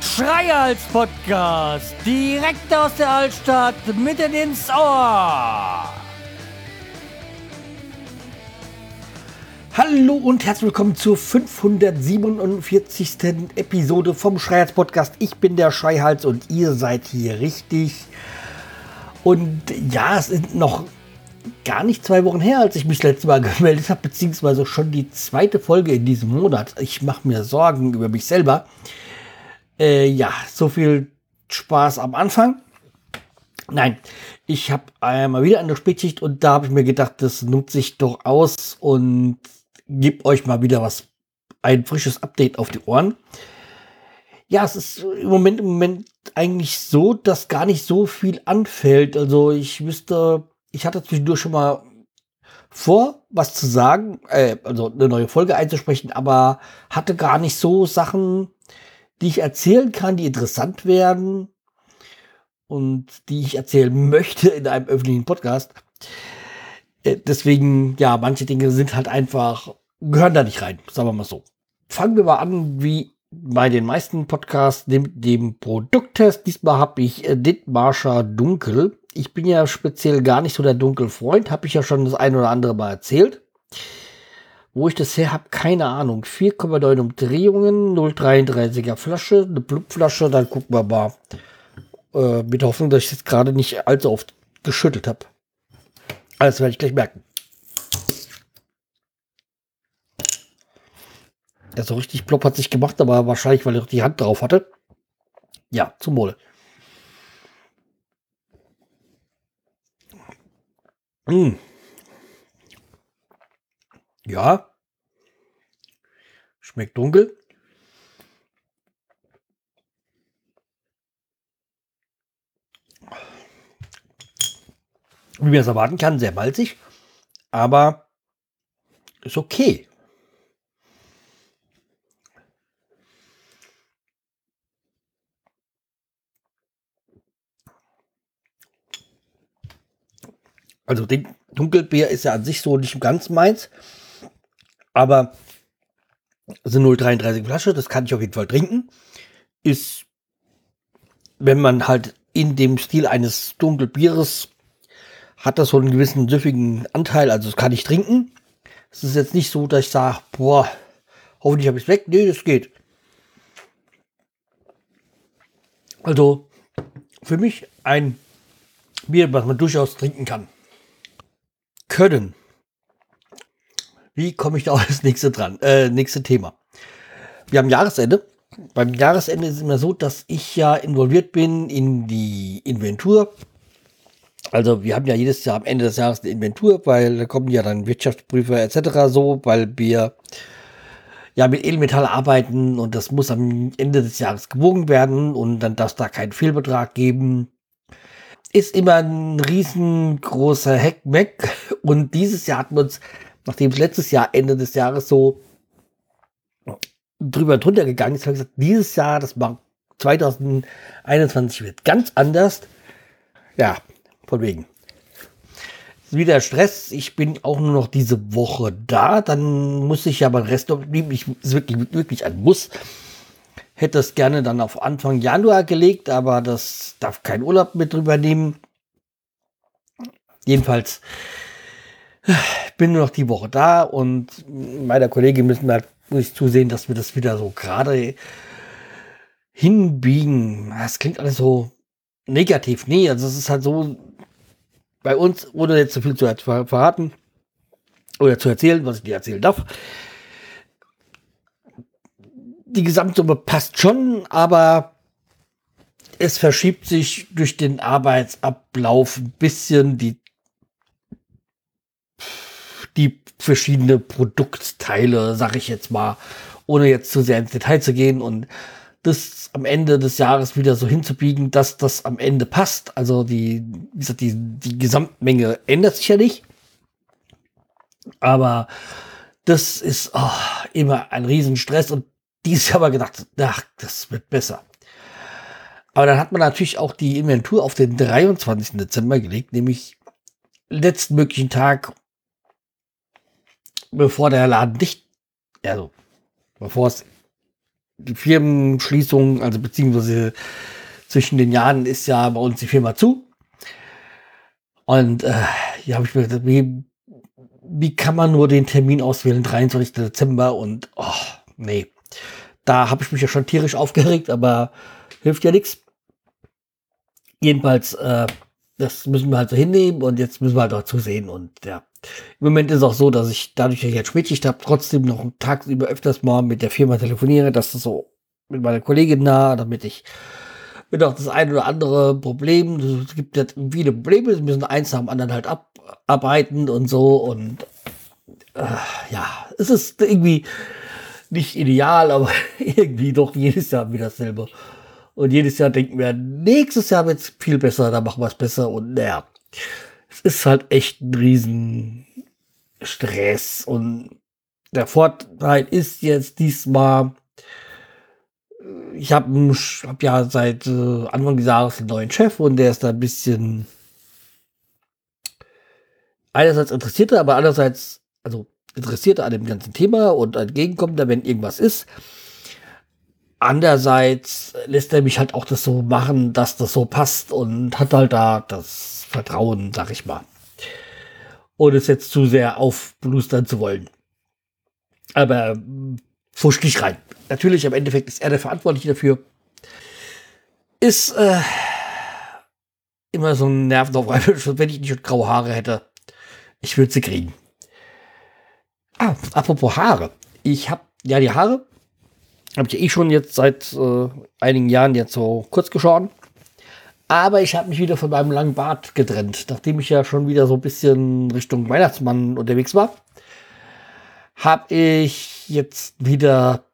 Schreihals Podcast, direkt aus der Altstadt, mitten ins Ohr. Hallo und herzlich willkommen zur 547. Episode vom Schreihals Podcast. Ich bin der Schreihals und ihr seid hier richtig. Und ja, es sind noch gar nicht zwei Wochen her, als ich mich das letzte Mal gemeldet habe, beziehungsweise schon die zweite Folge in diesem Monat. Ich mache mir Sorgen über mich selber. Äh, ja, so viel Spaß am Anfang. Nein, ich habe einmal wieder eine Spätschicht und da habe ich mir gedacht, das nutze ich doch aus und gebe euch mal wieder was, ein frisches Update auf die Ohren. Ja, es ist im Moment, im Moment eigentlich so, dass gar nicht so viel anfällt. Also ich wüsste, ich hatte zwischendurch schon mal vor, was zu sagen, äh, also eine neue Folge einzusprechen, aber hatte gar nicht so Sachen, die ich erzählen kann, die interessant werden und die ich erzählen möchte in einem öffentlichen Podcast. Äh, deswegen, ja, manche Dinge sind halt einfach, gehören da nicht rein, sagen wir mal so. Fangen wir mal an, wie bei den meisten Podcasts, dem, dem Produkttest. Diesmal habe ich äh, Dithmarscher Dunkel. Ich bin ja speziell gar nicht so der Dunkelfreund, habe ich ja schon das ein oder andere Mal erzählt. Wo ich das her habe, keine Ahnung. 4,9 Umdrehungen, 0,33er Flasche, eine Blubflasche, dann gucken wir mal. Äh, mit Hoffnung, dass ich jetzt gerade nicht allzu oft geschüttelt habe. Alles werde ich gleich merken. Ja, so richtig plopp hat sich gemacht, aber wahrscheinlich, weil ich die Hand drauf hatte. Ja, zum Mole. Mmh. Ja. Schmeckt dunkel. Wie man es erwarten kann, sehr malzig. Aber ist okay. Also den Dunkelbier ist ja an sich so nicht ganz meins. Aber es eine 0,33 Flasche, das kann ich auf jeden Fall trinken. Ist, wenn man halt in dem Stil eines Dunkelbieres hat das so einen gewissen süffigen Anteil, also das kann ich trinken. Es ist jetzt nicht so, dass ich sage, boah, hoffentlich habe ich es weg. Nee, das geht. Also für mich ein Bier, was man durchaus trinken kann. Können. Wie komme ich da auf das nächste dran? Äh, nächste Thema. Wir haben Jahresende. Beim Jahresende ist es immer so, dass ich ja involviert bin in die Inventur. Also wir haben ja jedes Jahr am Ende des Jahres eine Inventur, weil da kommen ja dann Wirtschaftsprüfer etc. so, weil wir ja mit Edelmetall arbeiten und das muss am Ende des Jahres gewogen werden und dann darf es da keinen Fehlbetrag geben. Ist immer ein riesengroßer Heckmeck und dieses Jahr hatten wir uns nachdem es letztes Jahr, Ende des Jahres so drüber und drunter gegangen ist, habe ich gesagt, dieses Jahr, das war 2021 wird ganz anders. Ja, von wegen. Wieder Stress. Ich bin auch nur noch diese Woche da. Dann muss ich ja beim Rest noch. Ich ist wirklich, wirklich ein Muss. Hätte es gerne dann auf Anfang Januar gelegt, aber das darf kein Urlaub mit drüber nehmen. Jedenfalls bin nur noch die Woche da und meiner Kollegin müssen wir halt muss ich zusehen, dass wir das wieder so gerade hinbiegen. Das klingt alles so negativ. Nee, also es ist halt so bei uns, ohne jetzt zu viel zu verraten oder zu erzählen, was ich dir erzählen darf. Die Gesamtsumme passt schon, aber es verschiebt sich durch den Arbeitsablauf ein bisschen die die verschiedene Produktteile, sag ich jetzt mal, ohne jetzt zu sehr ins Detail zu gehen und das am Ende des Jahres wieder so hinzubiegen, dass das am Ende passt. Also die, wie gesagt, die, die Gesamtmenge ändert sich ja nicht. Aber das ist oh, immer ein Riesenstress und dieses Jahr aber gedacht, ach, das wird besser. Aber dann hat man natürlich auch die Inventur auf den 23. Dezember gelegt, nämlich letzten möglichen Tag bevor der Laden dicht, also bevor es die Firmenschließung, also beziehungsweise zwischen den Jahren ist ja bei uns die Firma zu. Und äh, hier habe ich mir gedacht, wie, wie kann man nur den Termin auswählen, 23. Dezember und oh, nee. Da habe ich mich ja schon tierisch aufgeregt, aber hilft ja nichts. Jedenfalls, äh, das müssen wir halt so hinnehmen und jetzt müssen wir halt auch zusehen. Und ja, im Moment ist es auch so, dass ich dadurch, dass ich jetzt Spätschicht habe, trotzdem noch tagsüber öfters mal mit der Firma telefoniere, dass das so mit meiner Kollegin nah, damit ich mir auch das eine oder andere Problem, es gibt jetzt viele Probleme, sie müssen eins nach dem anderen halt abarbeiten und so und äh, ja, es ist irgendwie nicht ideal, aber irgendwie doch jedes Jahr wieder dasselbe. Und jedes Jahr denken wir, nächstes Jahr wird es viel besser, da machen wir es besser. Und naja, es ist halt echt ein riesen Stress. Und der Vorteil ist jetzt diesmal, ich habe hab ja seit äh, Anfang des Jahres einen neuen Chef und der ist da ein bisschen einerseits interessierter, aber andererseits, also interessierter an dem ganzen Thema und entgegenkommender, wenn irgendwas ist. Andererseits lässt er mich halt auch das so machen, dass das so passt und hat halt da das Vertrauen, sag ich mal. Ohne es jetzt zu sehr aufblustern zu wollen. Aber fuscht nicht rein. Natürlich, im Endeffekt ist er der Verantwortliche dafür. Ist äh, immer so ein Nervenaufreiber, wenn ich nicht graue Haare hätte. Ich würde sie kriegen. Ah, apropos Haare. Ich habe ja die Haare habe ich eh schon jetzt seit äh, einigen Jahren jetzt so kurz geschoren. Aber ich habe mich wieder von meinem langen Bart getrennt, nachdem ich ja schon wieder so ein bisschen Richtung Weihnachtsmann unterwegs war. Habe ich jetzt wieder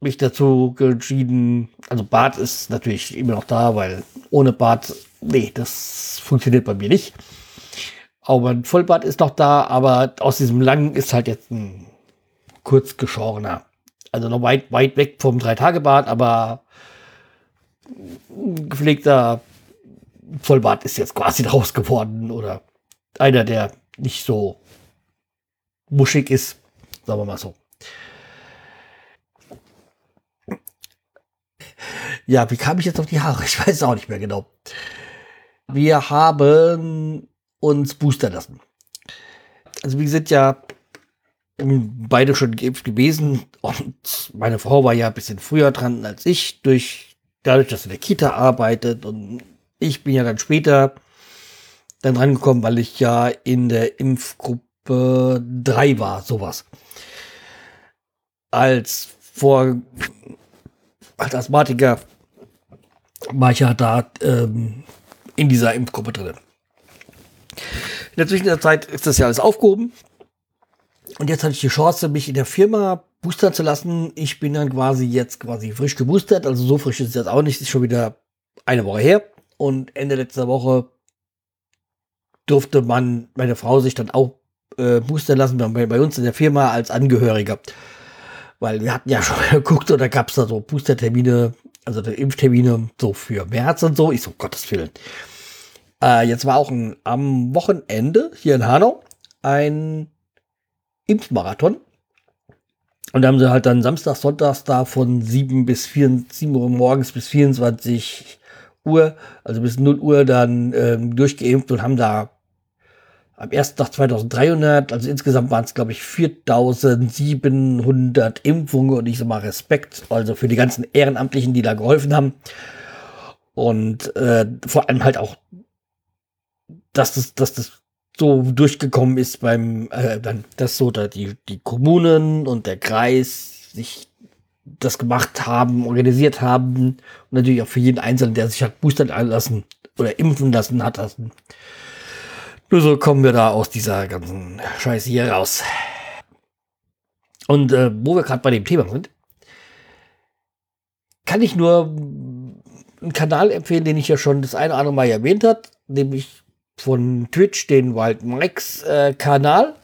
mich dazu entschieden, also Bart ist natürlich immer noch da, weil ohne Bart, nee, das funktioniert bei mir nicht. Auch mein Vollbart ist noch da, aber aus diesem langen ist halt jetzt ein kurz geschorener. Also noch weit, weit weg vom Drei-Tage-Bad, aber gepflegter Vollbart ist jetzt quasi draus geworden oder einer, der nicht so muschig ist, sagen wir mal so. Ja, wie kam ich jetzt auf die Haare? Ich weiß auch nicht mehr genau. Wir haben uns boostern lassen. Also wir sind ja beide schon geimpft gewesen und meine Frau war ja ein bisschen früher dran als ich, durch, dadurch, dass sie in der Kita arbeitet und ich bin ja dann später dann rangekommen, weil ich ja in der Impfgruppe 3 war, sowas. Als vor, als Asthmatiker war ich ja da ähm, in dieser Impfgruppe drin. In der Zwischenzeit ist das ja alles aufgehoben. Und jetzt hatte ich die Chance, mich in der Firma boostern zu lassen. Ich bin dann quasi jetzt quasi frisch geboostert. Also so frisch ist es jetzt auch nicht. Ist schon wieder eine Woche her. Und Ende letzter Woche durfte man, meine Frau sich dann auch äh, boostern lassen bei, bei uns in der Firma als Angehöriger. Weil wir hatten ja schon geguckt und da gab es da so Boostertermine, also Impftermine so für März und so. Ich so, Gottes Willen. Äh, jetzt war auch ein, am Wochenende hier in Hanau ein Impfmarathon. Und da haben sie halt dann Samstag, Sonntags da von 7 bis 4, 7 Uhr morgens bis 24 Uhr, also bis 0 Uhr dann ähm, durchgeimpft und haben da am ersten Tag 2300, also insgesamt waren es, glaube ich, 4700 Impfungen und ich sag mal Respekt, also für die ganzen Ehrenamtlichen, die da geholfen haben. Und äh, vor allem halt auch, dass das, dass das so durchgekommen ist beim, äh, dass so da die, die Kommunen und der Kreis sich das gemacht haben, organisiert haben und natürlich auch für jeden Einzelnen, der sich hat boostern lassen oder impfen lassen hat lassen. Nur so kommen wir da aus dieser ganzen Scheiße hier raus. Und äh, wo wir gerade bei dem Thema sind, kann ich nur einen Kanal empfehlen, den ich ja schon das eine oder andere Mal erwähnt habe, nämlich von Twitch den Wild Mikes äh, Kanal.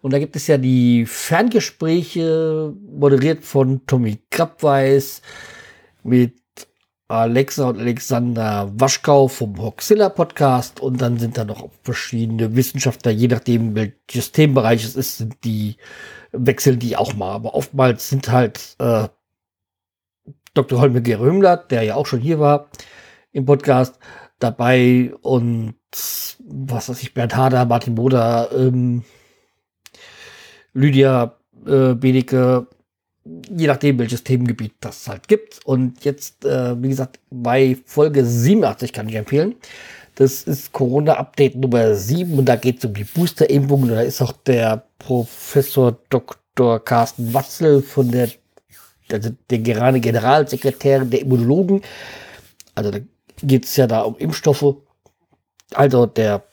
Und da gibt es ja die Ferngespräche, moderiert von Tommy Krabweis mit Alexa und Alexander Waschkau vom Hoxilla Podcast und dann sind da noch verschiedene Wissenschaftler, je nachdem welches Themenbereich es ist, sind die wechseln die auch mal. Aber oftmals sind halt äh, Dr. Holme Gerömler, der ja auch schon hier war im Podcast, dabei und was weiß ich, Bernd Hader, Martin Boder, ähm, Lydia äh, Benecke, je nachdem, welches Themengebiet das halt gibt. Und jetzt, äh, wie gesagt, bei Folge 87 kann ich empfehlen. Das ist Corona-Update Nummer 7 und da geht es um die Booster-Impfung. Da ist auch der Professor Dr. Carsten Watzel von der, also der gerade Generalsekretär der Immunologen. Also da geht es ja da um Impfstoffe. Also der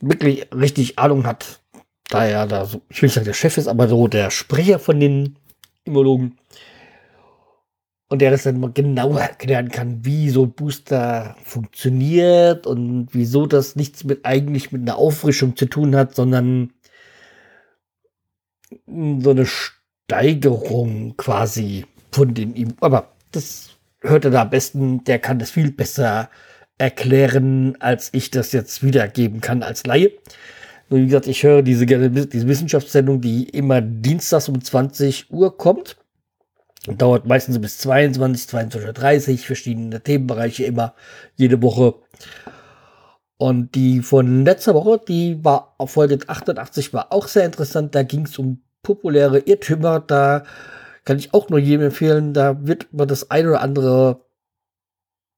wirklich richtig Ahnung hat, da er da so, ich will nicht sagen, der Chef ist, aber so der Sprecher von den Immunologen. Und der das dann mal genauer erklären kann, wie so ein Booster funktioniert und wieso das nichts mit eigentlich mit einer Auffrischung zu tun hat, sondern so eine Steigerung quasi von den ihm. Aber das hört er da am besten, der kann das viel besser erklären, als ich das jetzt wiedergeben kann als Laie. Und wie gesagt, ich höre diese, diese Wissenschaftssendung, die immer dienstags um 20 Uhr kommt. Und dauert meistens bis 22, 22.30 verschiedene Themenbereiche immer, jede Woche. Und die von letzter Woche, die war auf Folge 88, war auch sehr interessant. Da ging es um populäre Irrtümer. Da kann ich auch nur jedem empfehlen, da wird man das ein oder andere,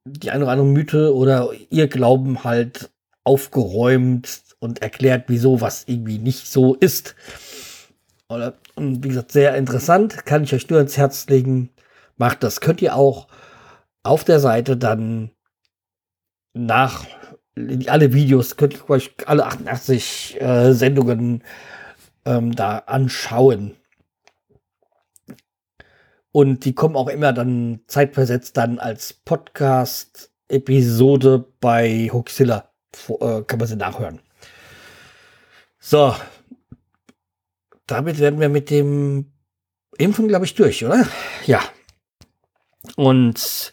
die eine oder andere Mythe oder ihr Glauben halt aufgeräumt und erklärt, wieso was irgendwie nicht so ist. Und wie gesagt, sehr interessant, kann ich euch nur ins Herz legen. Macht das. Könnt ihr auch auf der Seite dann nach alle Videos, könnt ihr euch alle 88 äh, Sendungen ähm, da anschauen. Und die kommen auch immer dann zeitversetzt dann als Podcast-Episode bei Hoaxilla. Äh, kann man sie nachhören. So. Damit werden wir mit dem Impfen, glaube ich, durch, oder? Ja. Und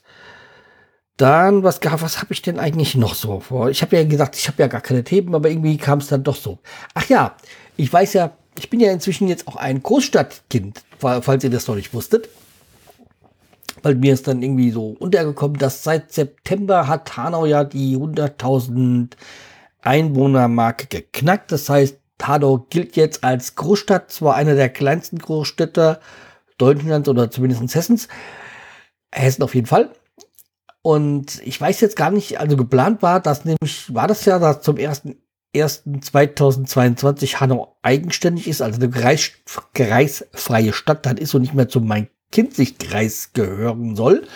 dann, was, was habe ich denn eigentlich noch so vor? Ich habe ja gesagt, ich habe ja gar keine Themen, aber irgendwie kam es dann doch so. Ach ja, ich weiß ja, ich bin ja inzwischen jetzt auch ein Großstadtkind, falls ihr das noch nicht wusstet. Weil mir ist dann irgendwie so untergekommen, dass seit September hat Hanau ja die 100.000 Einwohnermarke geknackt. Das heißt, Hanau gilt jetzt als Großstadt, zwar eine der kleinsten Großstädte Deutschlands oder zumindest Hessens. Hessen auf jeden Fall. Und ich weiß jetzt gar nicht, also geplant war, dass nämlich, war das ja, dass zum ersten 1.2022 Hanau eigenständig ist, also eine kreis, kreisfreie Stadt dann ist und nicht mehr zum Main-Kinzig-Kreis gehören soll.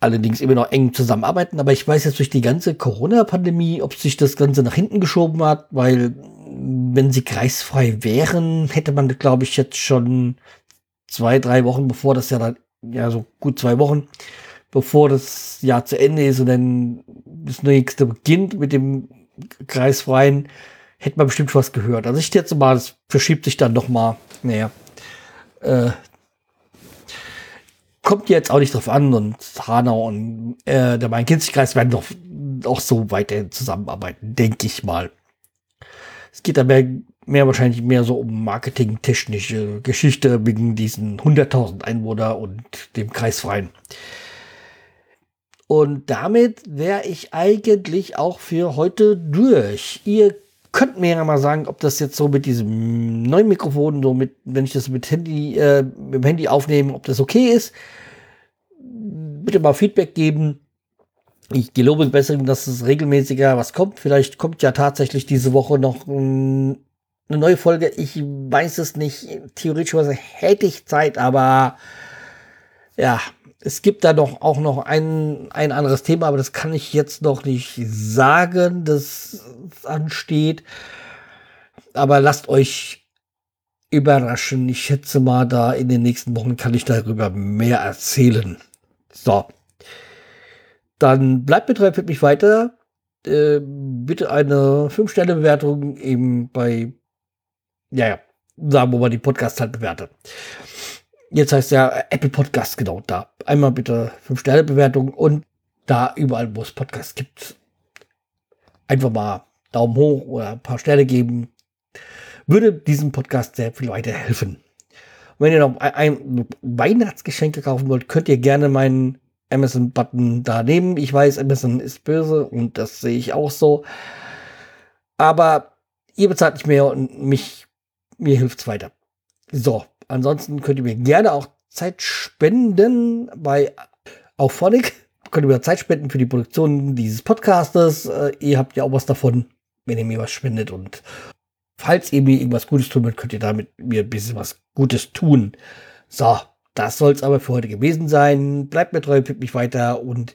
Allerdings immer noch eng zusammenarbeiten, aber ich weiß jetzt durch die ganze Corona-Pandemie, ob sich das Ganze nach hinten geschoben hat, weil wenn sie kreisfrei wären, hätte man, glaube ich, jetzt schon zwei, drei Wochen, bevor das ja dann, ja, so gut zwei Wochen, bevor das Jahr zu Ende ist und dann das nächste beginnt mit dem kreisfreien, hätte man bestimmt was gehört. Also ich jetzt mal, das verschiebt sich dann noch mal. Naja, äh, kommt jetzt auch nicht drauf an und Hanau und äh, der Main-Kinzig-Kreis werden doch auch so weiterhin zusammenarbeiten, denke ich mal. Es geht da mehr, wahrscheinlich mehr so um marketingtechnische Geschichte wegen diesen 100.000 Einwohner und dem Kreisfreien. Und damit wäre ich eigentlich auch für heute durch. Ihr könnt mir ja mal sagen, ob das jetzt so mit diesem neuen Mikrofon, so mit, wenn ich das mit Handy, äh, mit dem Handy aufnehme, ob das okay ist. Bitte mal Feedback geben. Ich gelobe Besserung, dass es regelmäßiger was kommt. Vielleicht kommt ja tatsächlich diese Woche noch ein, eine neue Folge. Ich weiß es nicht. Theoretisch hätte ich Zeit, aber ja, es gibt da doch auch noch ein, ein anderes Thema, aber das kann ich jetzt noch nicht sagen, das ansteht. Aber lasst euch überraschen. Ich schätze mal, da in den nächsten Wochen kann ich darüber mehr erzählen. So. Dann bleibt mit für mich weiter. Äh, bitte eine 5-Sterne-Bewertung eben bei, ja, ja, sagen wir mal, die Podcast halt bewertet. Jetzt heißt ja Apple Podcast, genau da. Einmal bitte 5-Sterne-Bewertung und da überall, wo es Podcasts gibt, einfach mal Daumen hoch oder ein paar Sterne geben. Würde diesem Podcast sehr viel weiterhelfen. Wenn ihr noch ein, Weihnachtsgeschenke kaufen wollt, könnt ihr gerne meinen Amazon-Button da nehmen. Ich weiß, Amazon ist böse und das sehe ich auch so. Aber ihr bezahlt nicht mehr und mich, mir hilft es weiter. So, ansonsten könnt ihr mir gerne auch Zeit spenden bei Auphonic. Könnt ihr mir Zeit spenden für die Produktion dieses Podcastes. Äh, ihr habt ja auch was davon, wenn ihr mir was spendet. Und falls ihr mir irgendwas Gutes tun wollt, könnt ihr damit mir ein bisschen was Gutes tun. So, das soll es aber für heute gewesen sein. Bleibt mir treu, pippt mich weiter und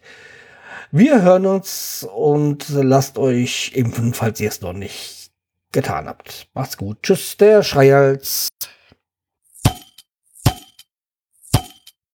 wir hören uns und lasst euch impfen, falls ihr es noch nicht getan habt. Macht's gut. Tschüss, der Schreihals.